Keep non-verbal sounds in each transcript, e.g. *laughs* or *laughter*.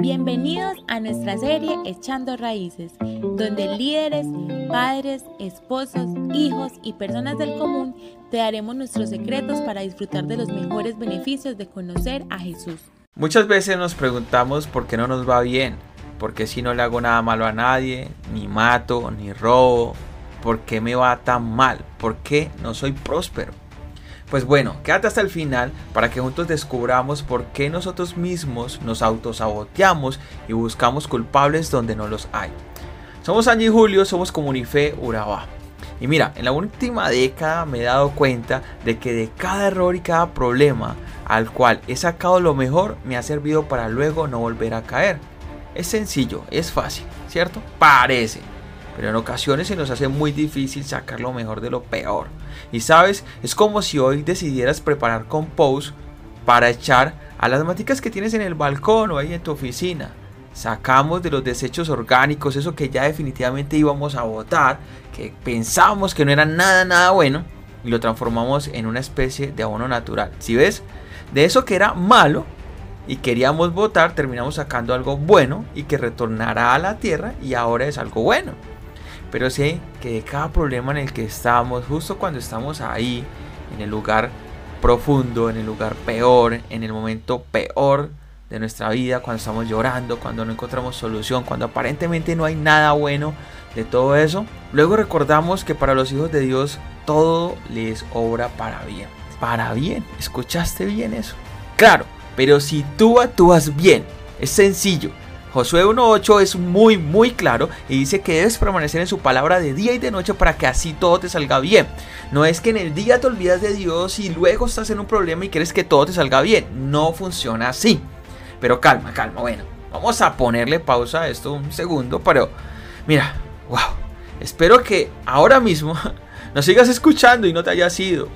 Bienvenidos a nuestra serie Echando Raíces, donde líderes, padres, esposos, hijos y personas del común te daremos nuestros secretos para disfrutar de los mejores beneficios de conocer a Jesús. Muchas veces nos preguntamos por qué no nos va bien, por qué si no le hago nada malo a nadie, ni mato, ni robo, por qué me va tan mal, por qué no soy próspero. Pues bueno, quédate hasta el final para que juntos descubramos por qué nosotros mismos nos autosaboteamos y buscamos culpables donde no los hay. Somos Angie y Julio, somos Comunife Urabá. Y mira, en la última década me he dado cuenta de que de cada error y cada problema al cual he sacado lo mejor me ha servido para luego no volver a caer. Es sencillo, es fácil, ¿cierto? Parece pero en ocasiones se nos hace muy difícil sacar lo mejor de lo peor. Y sabes, es como si hoy decidieras preparar compost para echar a las maticas que tienes en el balcón o ahí en tu oficina. Sacamos de los desechos orgánicos eso que ya definitivamente íbamos a botar, que pensábamos que no era nada, nada bueno, y lo transformamos en una especie de abono natural. Si ves, de eso que era malo y queríamos botar, terminamos sacando algo bueno y que retornará a la tierra y ahora es algo bueno. Pero sé que de cada problema en el que estamos, justo cuando estamos ahí, en el lugar profundo, en el lugar peor, en el momento peor de nuestra vida, cuando estamos llorando, cuando no encontramos solución, cuando aparentemente no hay nada bueno de todo eso, luego recordamos que para los hijos de Dios todo les obra para bien. Para bien, ¿escuchaste bien eso? Claro, pero si tú actúas bien, es sencillo, Josué 1.8 es muy muy claro y dice que debes permanecer en su palabra de día y de noche para que así todo te salga bien. No es que en el día te olvidas de Dios y luego estás en un problema y quieres que todo te salga bien. No funciona así. Pero calma, calma. Bueno, vamos a ponerle pausa a esto un segundo, pero mira, wow. Espero que ahora mismo *laughs* nos sigas escuchando y no te hayas ido.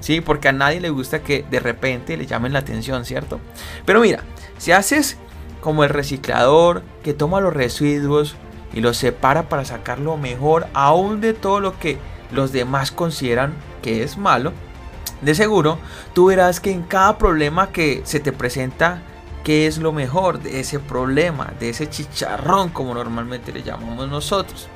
Sí, porque a nadie le gusta que de repente le llamen la atención, ¿cierto? Pero mira, si haces como el reciclador que toma los residuos y los separa para sacar lo mejor aún de todo lo que los demás consideran que es malo, de seguro tú verás que en cada problema que se te presenta, qué es lo mejor de ese problema, de ese chicharrón como normalmente le llamamos nosotros.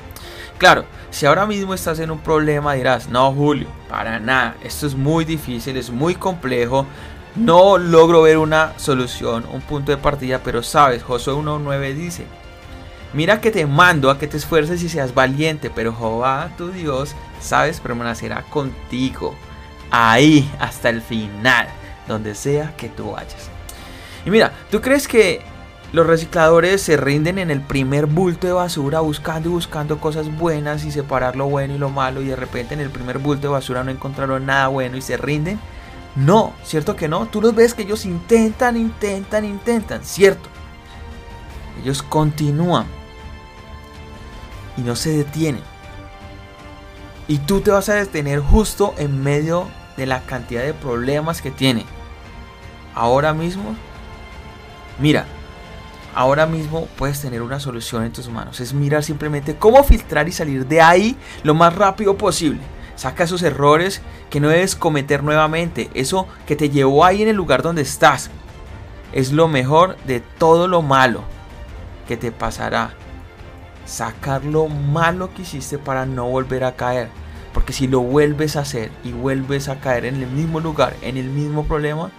Claro, si ahora mismo estás en un problema dirás, no Julio, para nada, esto es muy difícil, es muy complejo, no logro ver una solución, un punto de partida, pero sabes, Josué 1.9 dice, mira que te mando a que te esfuerces y seas valiente, pero Jehová tu Dios, sabes, permanecerá contigo, ahí hasta el final, donde sea que tú vayas. Y mira, ¿tú crees que los recicladores se rinden en el primer bulto de basura buscando y buscando cosas buenas y separar lo bueno y lo malo y de repente en el primer bulto de basura no encontraron nada bueno y se rinden? No, ¿cierto que no? Tú los ves que ellos intentan, intentan, intentan, ¿cierto? Ellos continúan y no se detienen. Y tú te vas a detener justo en medio de la cantidad de problemas que tiene. Ahora mismo, mira, ahora mismo puedes tener una solución en tus manos. Es mirar simplemente cómo filtrar y salir de ahí lo más rápido posible. Saca esos errores que no debes cometer nuevamente. Eso que te llevó ahí en el lugar donde estás. Es lo mejor de todo lo malo que te pasará. Sacar lo malo que hiciste para no volver a caer. Porque si lo vuelves a hacer y vuelves a caer en el mismo lugar, en el mismo problema,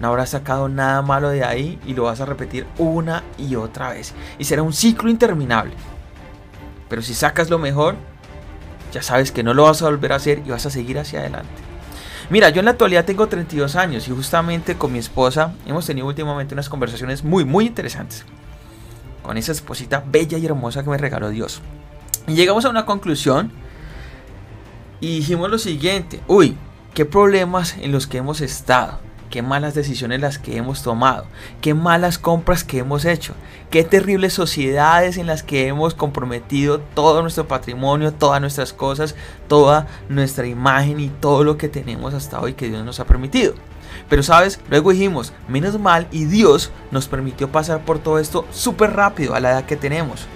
no habrás sacado nada malo de ahí y lo vas a repetir una y otra vez. Y será un ciclo interminable. Pero si sacas lo mejor, ya sabes que no lo vas a volver a hacer y vas a seguir hacia adelante. Mira, yo en la actualidad tengo 32 años y justamente con mi esposa hemos tenido últimamente unas conversaciones muy, muy interesantes. Con esa esposita bella y hermosa que me regaló Dios. Y llegamos a una conclusión y dijimos lo siguiente, uy, qué problemas en los que hemos estado qué malas decisiones las que hemos tomado, qué malas compras que hemos hecho, qué terribles sociedades en las que hemos comprometido todo nuestro patrimonio, todas nuestras cosas, toda nuestra imagen y todo lo que tenemos hasta hoy que Dios nos ha permitido. Pero sabes, luego dijimos, menos mal y Dios nos permitió pasar por todo esto súper rápido a la edad que tenemos.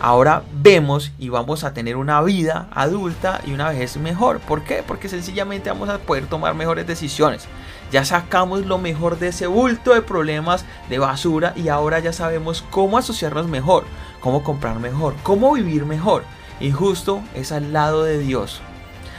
Ahora vemos y vamos a tener una vida adulta y una vejez mejor. ¿Por qué? Porque sencillamente vamos a poder tomar mejores decisiones. Ya sacamos lo mejor de ese bulto de problemas de basura y ahora ya sabemos cómo asociarnos mejor, cómo comprar mejor, cómo vivir mejor. Y justo es al lado de Dios,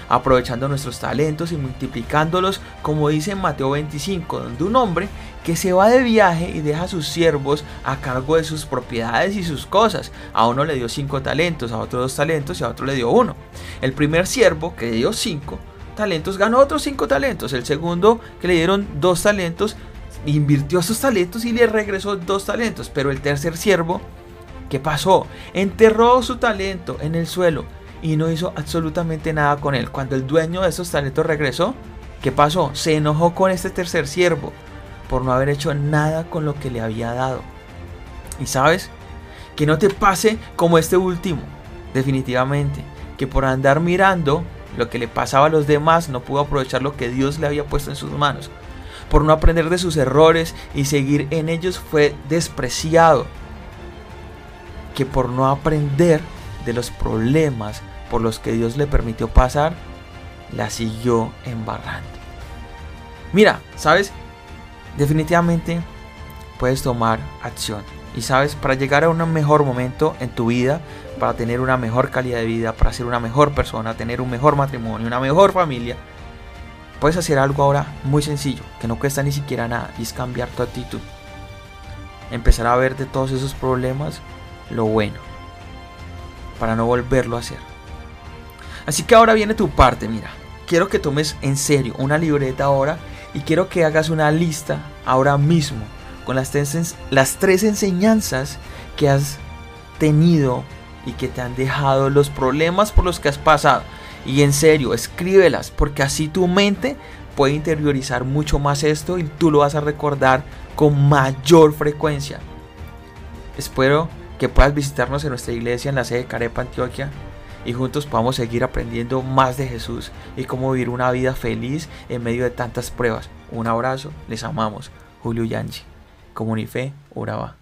aprovechando nuestros talentos y multiplicándolos, como dice Mateo 25, donde un hombre que se va de viaje y deja a sus siervos a cargo de sus propiedades y sus cosas. A uno le dio cinco talentos, a otro dos talentos y a otro le dio uno. El primer siervo que le dio cinco talentos ganó otros cinco talentos. El segundo que le dieron dos talentos invirtió esos talentos y le regresó dos talentos. Pero el tercer siervo, ¿qué pasó? Enterró su talento en el suelo y no hizo absolutamente nada con él. Cuando el dueño de esos talentos regresó, ¿qué pasó? Se enojó con este tercer siervo por no haber hecho nada con lo que le había dado. Y sabes, que no te pase como este último, definitivamente, que por andar mirando lo que le pasaba a los demás no pudo aprovechar lo que Dios le había puesto en sus manos. Por no aprender de sus errores y seguir en ellos fue despreciado. Que por no aprender de los problemas por los que Dios le permitió pasar, la siguió embarrando. Mira, ¿sabes? Definitivamente puedes tomar acción. Y sabes, para llegar a un mejor momento en tu vida, para tener una mejor calidad de vida, para ser una mejor persona, tener un mejor matrimonio, una mejor familia, puedes hacer algo ahora muy sencillo, que no cuesta ni siquiera nada, y es cambiar tu actitud. Empezar a ver de todos esos problemas lo bueno, para no volverlo a hacer. Así que ahora viene tu parte, mira. Quiero que tomes en serio una libreta ahora y quiero que hagas una lista ahora mismo con las tres, enseñanzas que has tenido y que te han dejado los problemas por los que has pasado. Y en serio, escríbelas porque así tu mente puede interiorizar mucho más esto y tú lo vas a recordar con mayor frecuencia. Espero que puedas visitarnos en nuestra iglesia en la sede de Carepa, Antioquia y juntos podamos seguir aprendiendo más de Jesús y cómo vivir una vida feliz en medio de tantas pruebas. Un abrazo, les amamos. Julio Yanchi, Comunife, Urabá.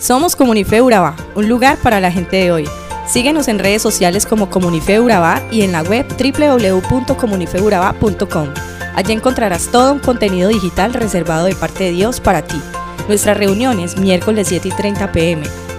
Somos Comunife Urabá, un lugar para la gente de hoy. Síguenos en redes sociales como Comunife Urabá y en la web www.comunifeurabá.com. Allí encontrarás todo un contenido digital reservado de parte de Dios para ti. Nuestras reuniones miércoles 7 y 30 pm